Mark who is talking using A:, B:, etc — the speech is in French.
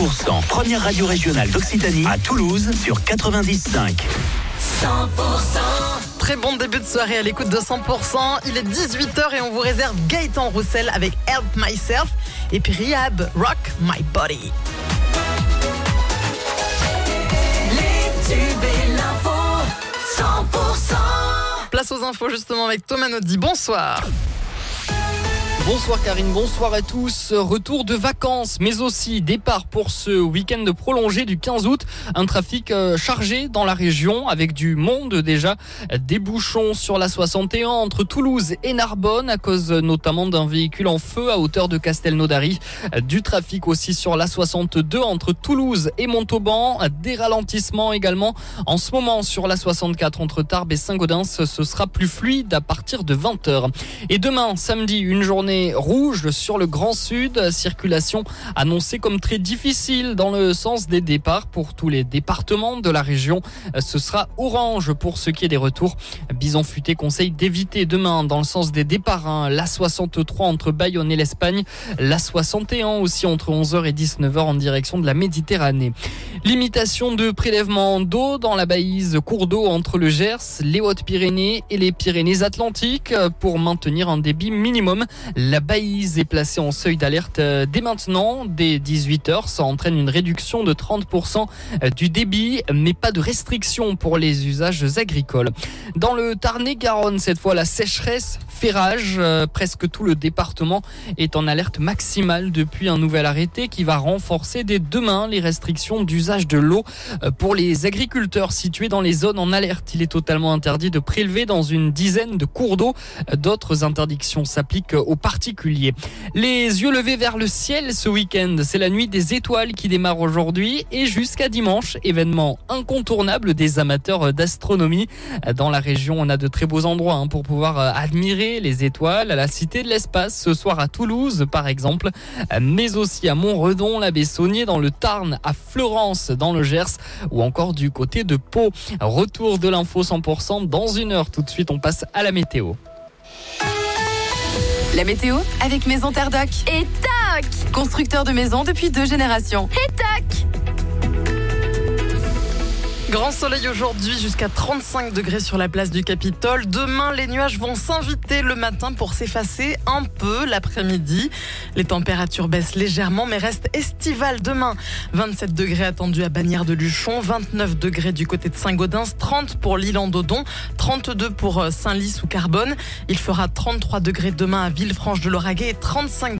A: 100%, première radio régionale d'Occitanie à Toulouse sur 90.5.
B: 100%
C: Très bon début de soirée à l'écoute de 100%. Il est 18h et on vous réserve Gaëtan Roussel avec Help Myself et puis Rihab Rock My Body.
B: Les tubes et l'info 100%
C: Place aux infos justement avec Thomas Naudy. Bonsoir.
D: Bonsoir Karine, bonsoir à tous. Retour de vacances, mais aussi départ pour ce week-end prolongé du 15 août. Un trafic euh, chargé dans la région avec du monde déjà. Des bouchons sur la 61 entre Toulouse et Narbonne à cause notamment d'un véhicule en feu à hauteur de Castelnaudary. Du trafic aussi sur la 62 entre Toulouse et Montauban. Des ralentissements également en ce moment sur la 64 entre Tarbes et Saint-Gaudens. Ce sera plus fluide à partir de 20h. Et demain, samedi, une journée rouge sur le Grand Sud. Circulation annoncée comme très difficile dans le sens des départs pour tous les départements de la région. Ce sera orange pour ce qui est des retours. Bison Futé conseille d'éviter demain dans le sens des départs hein, la 63 entre Bayonne et l'Espagne, la 61 aussi entre 11h et 19h en direction de la Méditerranée. Limitation de prélèvement d'eau dans la baïse cours d'eau entre le Gers, les Hautes-Pyrénées et les Pyrénées-Atlantiques pour maintenir un débit minimum. La Baïse est placée en seuil d'alerte dès maintenant, dès 18h. Ça entraîne une réduction de 30% euh, du débit, mais pas de restriction pour les usages agricoles. Dans le Tarn-et-Garonne, cette fois, la sécheresse fait rage. Presque tout le département est en alerte maximale depuis un nouvel arrêté qui va renforcer dès demain les restrictions d'usage de l'eau pour les agriculteurs situés dans les zones en alerte. Il est totalement interdit de prélever dans une dizaine de cours d'eau. D'autres interdictions s'appliquent aux particulier. Les yeux levés vers le ciel ce week-end, c'est la nuit des étoiles qui démarre aujourd'hui et jusqu'à dimanche, événement incontournable des amateurs d'astronomie. Dans la région, on a de très beaux endroits hein, pour pouvoir euh, admirer les étoiles à la Cité de l'Espace ce soir à Toulouse par exemple, mais aussi à Montredon, la Bessonnier dans le Tarn, à Florence dans le Gers ou encore du côté de Pau. Retour de l'info 100% dans une heure. Tout de suite, on passe à la météo.
E: La météo avec Maison Terre.
F: Et tac
E: Constructeur de maisons depuis deux générations.
F: Et tac
C: Grand soleil aujourd'hui jusqu'à 35 degrés sur la place du Capitole. Demain, les nuages vont s'inviter le matin pour s'effacer un peu l'après-midi. Les températures baissent légèrement mais restent estivales demain. 27 degrés attendus à Bagnères de Luchon, 29 degrés du côté de Saint-Gaudens, 30 pour l'île en Dodon, 32 pour Saint-Lys ou Carbone. Il fera 33 degrés demain à Villefranche de Lauragais et 35